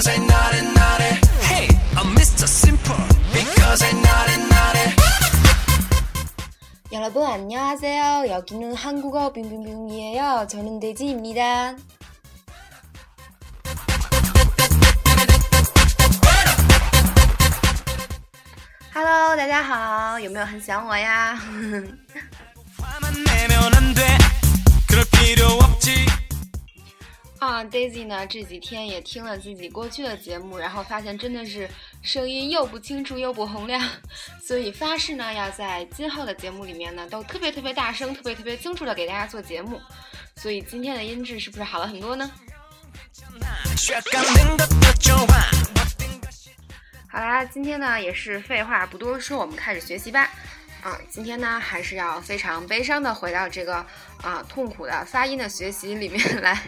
Because I naughty naughty. Hey, I'm Mr. Simple. Because I naughty naughty. 여러분 안녕하세요. 여기는 한국어 빙빙빙이에요. 저는 데지입니다. Hello，大家好，有没有很想我呀？ daisy 呢这几天也听了自己过去的节目然后发现真的是声音又不清楚又不洪亮 所以发誓呢要在今后的节目里面呢都特别特别大声特别特别清楚的给大家做节目。所以今天的音质是不是好了很多呢？好啦今天呢也是废话不多说我们开始学习吧。啊今天呢还是要非常悲伤的回到这个啊痛苦的发音的学习里面来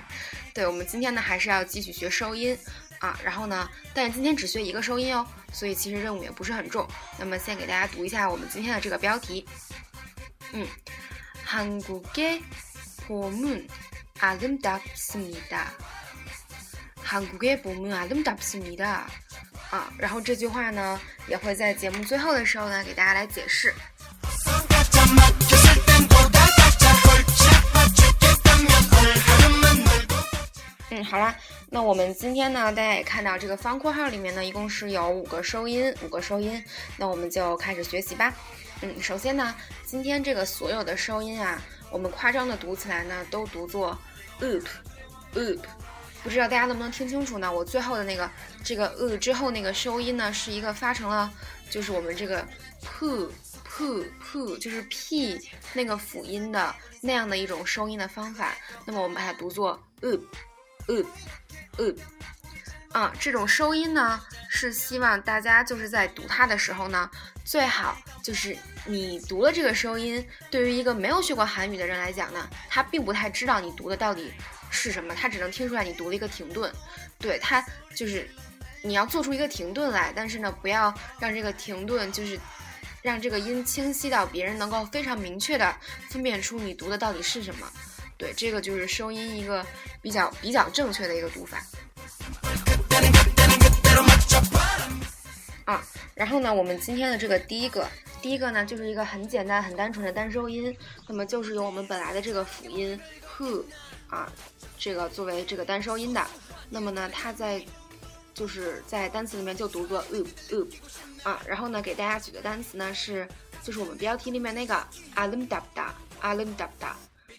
对我们今天呢还是要继续学收音啊，然后呢，但是今天只学一个收音哦，所以其实任务也不是很重。那么先给大家读一下我们今天的这个标题。嗯，한국의봄은아름답습니다。 한국의봄은아름답습니다。 啊，然后这句话呢也会在节目最后的时候呢给大家来解释。 好啦，那我们今天呢，大家也看到这个方括号里面呢，一共是有五个收音，五个收音，那我们就开始学习吧。嗯，首先呢，今天这个所有的收音啊，我们夸张的读起来呢，都读作 oop，oop，不知道大家能不能听清楚呢？我最后的那个这个 o 之后那个收音呢，是一个发成了，就是我们这个 p p p，就是 p 那个辅音的那样的一种收音的方法。那么我们把它读作 oop。呃呃呃，啊，这种收音呢，是希望大家就是在读它的时候呢，最好就是你读了这个收音，对于一个没有学过韩语的人来讲呢，他并不太知道你读的到底是什么，他只能听出来你读了一个停顿，对他就是你要做出一个停顿来，但是呢，不要让这个停顿就是让这个音清晰到别人能够非常明确的分辨出你读的到底是什么。对，这个就是收音一个比较比较正确的一个读法。啊，然后呢，我们今天的这个第一个，第一个呢，就是一个很简单、很单纯的单收音，那么就是由我们本来的这个辅音 who 啊，这个作为这个单收音的。那么呢，它在就是在单词里面就读作 oop oop 啊。然后呢，给大家举的单词呢是，就是我们标题里面那个 alimdabda alimdabda。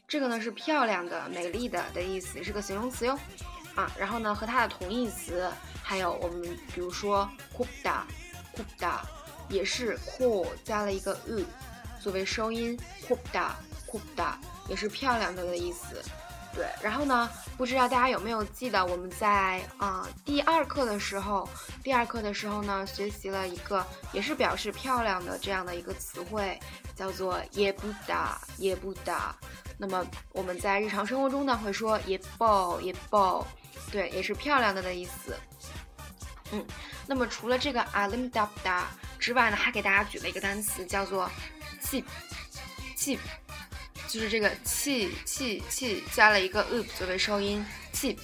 这个呢是漂亮的、美丽的的意思，是个形容词哟，啊，然后呢和它的同义词还有我们比如说 kupda，kupda 也是 cool 加了一个 u 作为收音，kupda，kupda 也是漂亮的的意思，对，然后呢不知道大家有没有记得我们在啊第二课的时候，第二课的时候呢学习了一个也是表示漂亮的这样的一个词汇，叫做耶布达，耶布达。那么我们在日常生活中呢，会说也爆也爆，对，也是漂亮的的意思。嗯，那么除了这个 alimdabda 之外呢，还给大家举了一个单词，叫做 cheap cheap，就是这个气气气加了一个 oop 作为收音 cheap，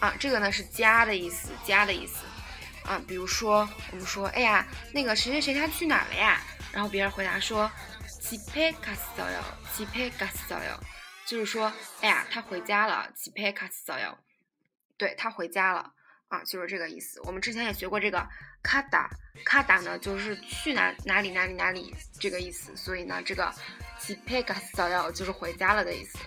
啊，这个呢是加的意思，加的意思。啊，比如说我们说，哎呀，那个谁谁谁他去哪儿了呀？然后别人回答说。집에갔어 요， 집에갔어 요， 就是说，哎呀，他回家了。집에갔어 요， 对他回家了啊，就是这个意思。我们之前也学过这个가다， 가다呢就是去哪哪里哪里哪里这个意思。所以呢，这个집에갔어 요就是回家了的意思。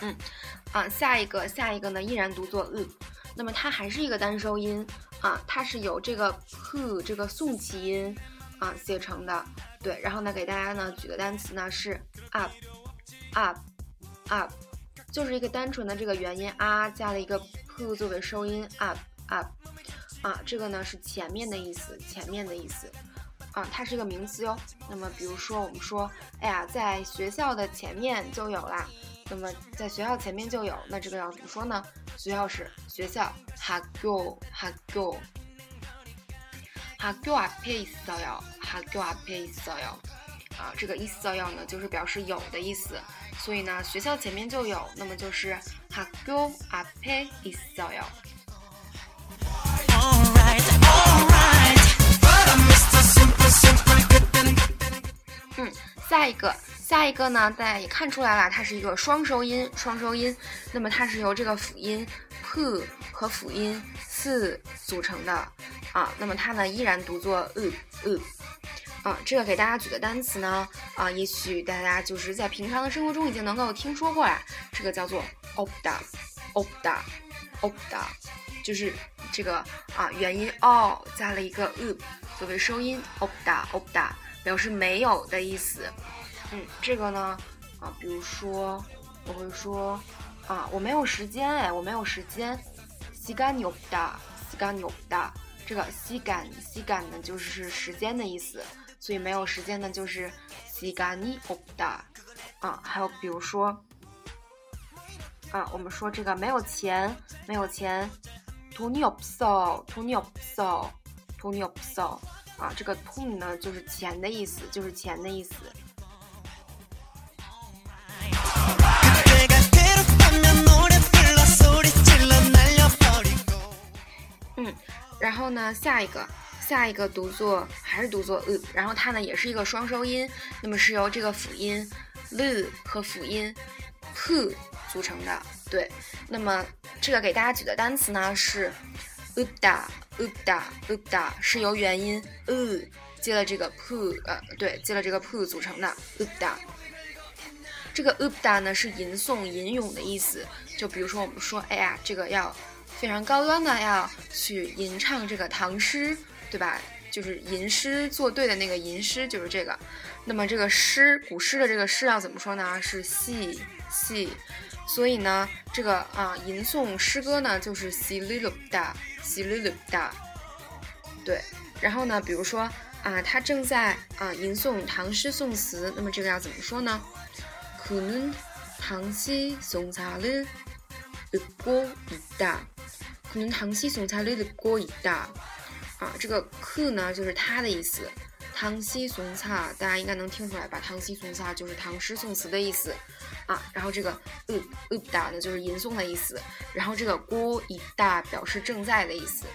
嗯，啊，下一个下一个呢依然读作嗯，那么它还是一个单收音。 啊，它是由这个 p 这个送气音啊写成的，对。然后呢，给大家呢举的单词呢是 up，up，up，就是一个单纯的这个元音啊加了一个 p 作为收音 up，up，啊，这个呢是前面的意思，前面的意思，啊，它是一个名词哟。那么比如说我们说，哎呀，在学校的前面就有啦。那么在学校前面就有，那这个要怎么说呢？学校是学校，학교학교학교앞에있어 요， 학교앞에있어 요， 啊，这个意思要呢就是表示有的意思，所以呢学校前面就有，那么就是학교앞에있어 요。 Alright, alright. But I'm Mr. Simple, simple, good. 嗯，下一个， 下一个呢，大家也看出来了，它是一个双收音，双收音。那么它是由这个辅音 p 和辅音 s 组成的啊。那么它呢依然读作 u u 啊。这个给大家举的单词呢啊，也许大家就是在平常的生活中已经能够听说过了。这个叫做 opda opda opda，就是这个啊元音 o 加了一个 u 作为收音 opda opda。表示没有的意思，嗯，这个呢，啊，比如说我会说，啊，我没有时间，哎，我没有时间，시간이없 다， 시간이없 다， 这个시간시간呢就是时间的意思，所以没有时间呢就是시간이없 다， 啊，还有比如说，啊，我们说这个没有钱，没有钱，돈이없 어， 돈이없 어， 돈이없어啊，这个 돈呢就是钱的意思，就是钱的意思。 然后呢，下一个，下一个读作还是读作 u，然后它呢也是一个双收音，那么是由这个辅音 l 和辅音 p 组成的。对，那么这个给大家举的单词呢是 uda uda uda，是由元音 u 接了这个 p 呃，对，接了这个 p 组成的 uda。这个 uda 呢是吟诵、吟咏的意思，就比如说我们说，哎呀，这个要非常高端的要去吟唱这个唐诗，对吧？就是吟诗作对的那个吟诗，就是这个。那么这个诗，古诗的这个诗要怎么说呢？是戏戏。所以呢，这个啊吟诵诗歌呢就是 si l i l da si l i l da。对，然后呢，比如说啊，他正在啊吟诵唐诗宋词，那么这个要怎么说呢？그는당시송사를듣고있다。 可能唐诗宋词累得过一大，啊，这个课呢就是他的意思。唐诗宋词大家应该能听出来吧？唐诗宋词就是唐诗宋词的意思啊。然后这个呃呃哒呢就是吟诵的意思。然后这个过瘾哒表示正在的意思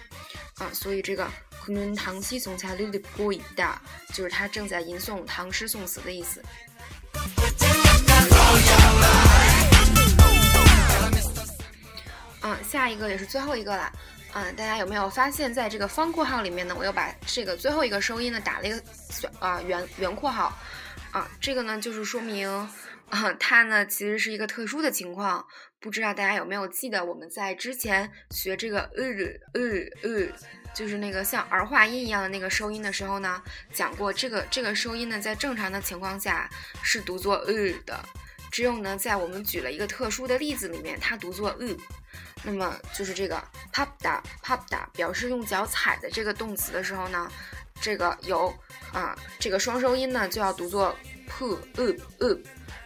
啊。所以这个可能唐诗宋词累得过一大，就是他正在吟诵唐诗宋词的意思。嗯，下一个也是最后一个了。嗯，大家有没有发现，在这个方括号里面呢，我又把这个最后一个收音呢打了一个小啊圆圆括号。啊，这个呢就是说明啊，它呢其实是一个特殊的情况。不知道大家有没有记得我们在之前学这个呃呃呃，就是那个像儿化音一样的那个收音的时候呢，讲过这个这个收音呢，在正常的情况下是读作呃的。只有呢，在我们举了一个特殊的例子里面，它读作呃那么就是这个 popda popda 表示用脚踩的这个动词的时候呢，这个有啊这个双收音呢就要读作 pu u u，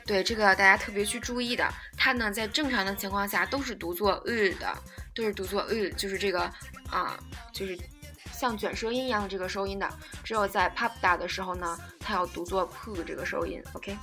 对这个大家特别去注意的，它呢在正常的情况下都是读作 u 的，都是读作 u，就是这个啊就是像卷舌音一样的这个收音的，只有在 popda 的时候呢，它要读作 pu 这个收音，OK。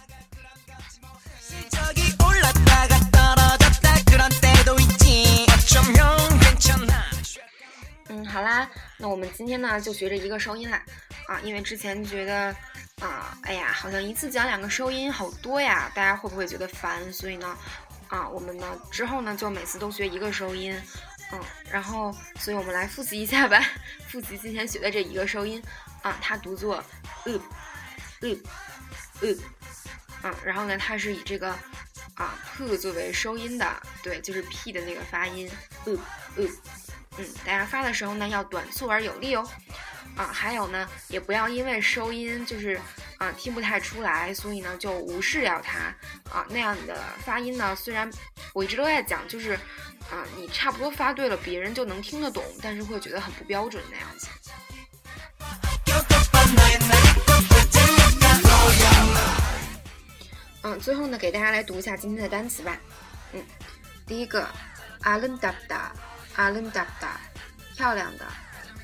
嗯，好啦，那我们今天呢就学这一个收音啦，啊，因为之前觉得啊，哎呀，好像一次讲两个收音好多呀，大家会不会觉得烦？所以呢，啊，我们呢之后呢就每次都学一个收音，嗯，然后，所以我们来复习一下吧，复习今天学的这一个收音，啊，它读作呃呃呃，啊，然后呢，它是以这个啊 p 作为收音的，对，就是 p 的那个发音，呃呃。嗯，大家发的时候呢要短促而有力哦，啊，还有呢，也不要因为收音就是啊听不太出来，所以呢就无视掉它啊那样的发音呢，虽然我一直都在讲，就是啊你差不多发对了，别人就能听得懂，但是会觉得很不标准那样子。嗯，最后呢，给大家来读一下今天的单词吧。嗯，第一个，alinda，alinda，漂亮的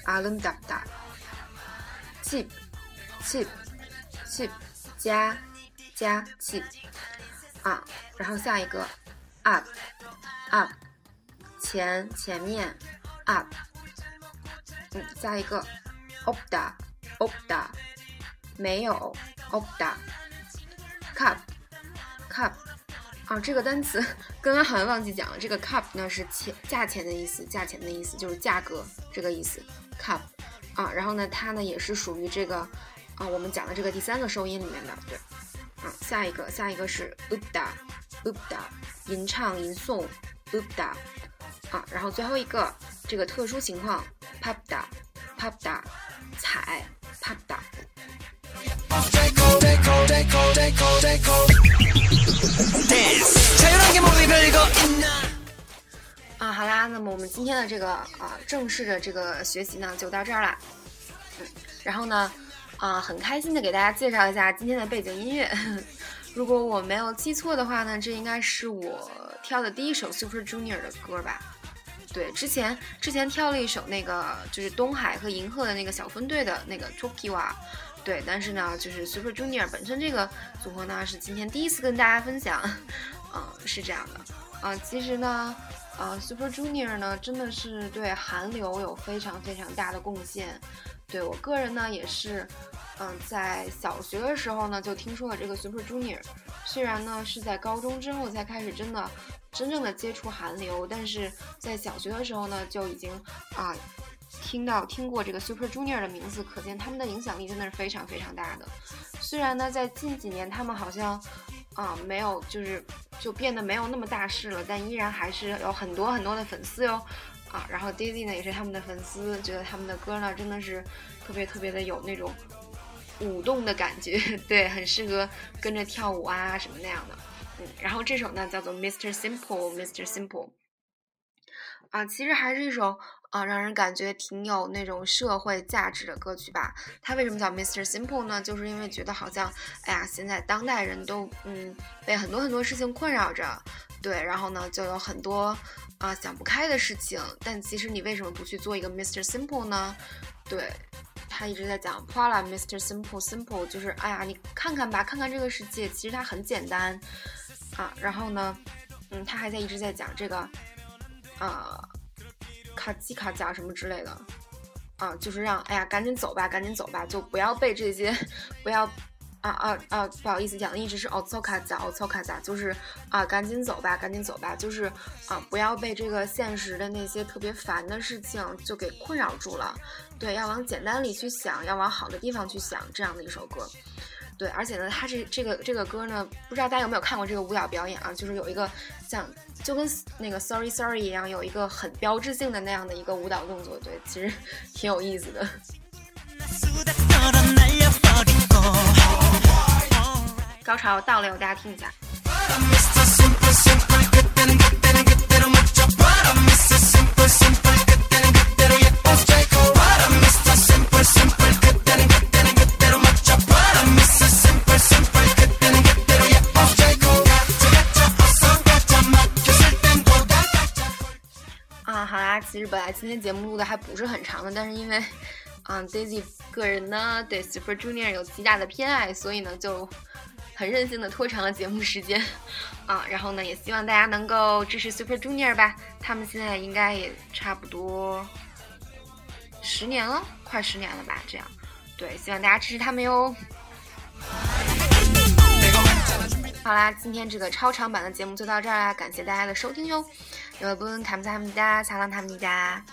，alinda，chip，chip，chip，加，加，chip，啊，然后下一个，up，up，前，前面，up，嗯，下一个，opda，opda，没有，opda，cup。Cup 啊，这个单词刚刚好像忘记讲了，这个 cup 呢是钱价钱的意思，价钱的意思就是价格这个意思 cup 啊，然后呢，它呢也是属于这个啊我们讲的这个第三个收音里面的，对，啊，下一个下一个是 uda uda 吟唱吟诵 uda 啊，然后最后一个这个特殊情况 papda papda 踩 papda。啊，好啦，那么我们今天的这个啊正式的这个学习呢就到这儿啦。嗯，然后呢，啊很开心的给大家介绍一下今天的背景音乐。如果我没有记错的话呢，这应该是我挑的第一首 Super Junior 的歌吧？对，之前之前挑了一首那个就是东海和银河的那个小分队的那个 Tokiwa。对，但是呢，就是 Super Junior 本身这个组合呢，是今天第一次跟大家分享，嗯，是这样的，啊，其实呢，呃，Super Junior 呢，真的是对韩流有非常非常大的贡献。对我个人呢，也是，嗯，在小学的时候呢，就听说了这个 Super Junior。虽然呢是在高中之后才开始真的真正的接触韩流，但是在小学的时候呢，就已经啊。听到听过这个 Super Junior 的名字，可见他们的影响力真的是非常非常大的。虽然呢，在近几年他们好像啊没有就是就变得没有那么大势了，但依然还是有很多很多的粉丝哟。啊，然后 Daisy 呢也是他们的粉丝，觉得他们的歌呢真的是特别特别的有那种舞动的感觉，对，很适合跟着跳舞啊什么那样的。嗯，然后这首呢叫做 Mr. Simple，Mr. Simple。啊，其实还是一首啊，让人感觉挺有那种社会价值的歌曲吧。它为什么叫 Mr. Simple 呢？就是因为觉得好像，哎呀，现在当代人都嗯被很多很多事情困扰着，对，然后呢就有很多啊想不开的事情。但其实你为什么不去做一个 Mr. Simple 呢？对他一直在讲 Paula Mr. Simple Simple，就是哎呀，你看看吧，看看这个世界，其实它很简单啊。然后呢，嗯，他还在一直在讲这个。啊，卡叽卡贾什么之类的，啊，就是让哎呀，赶紧走吧，赶紧走吧，就不要被这些，不要啊啊啊，不好意思，讲的一直是奥操卡贾，奥操卡贾，就是啊，赶紧走吧，赶紧走吧，就是啊，不要被这个现实的那些特别烦的事情就给困扰住了，对，要往简单里去想，要往好的地方去想，这样的一首歌。对，而且呢，他这这个这个歌呢，不知道大家有没有看过这个舞蹈表演啊？就是有一个像就跟那个 Sorry Sorry 一样，有一个很标志性的那样的一个舞蹈动作，对，其实 挺有意思的。高潮到了，大家听一下。本来今天节目录的还不是很长的，但是因为，啊，Daisy 个人呢对 Super Junior 有极大的偏爱，所以呢就很任性的拖长了节目时间，啊，然后呢也希望大家能够支持 Super Junior 吧，他们现在应该也差不多十年了，快十年了吧，这样，对，希望大家支持他们哟。好啦，今天这个超长版的节目就到这儿啦！感谢大家的收听哟，有不跟卡姆萨他们家、查浪他们家。